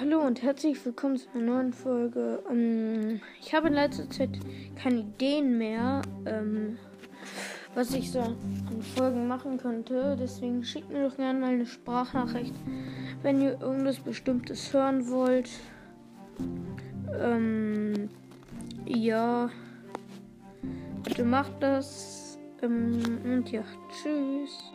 Hallo und herzlich willkommen zu einer neuen Folge. Ähm, ich habe in letzter Zeit keine Ideen mehr, ähm, was ich so an Folgen machen könnte. Deswegen schickt mir doch gerne mal eine Sprachnachricht, wenn ihr irgendwas Bestimmtes hören wollt. Ähm, ja, bitte macht das. Ähm, und ja, tschüss.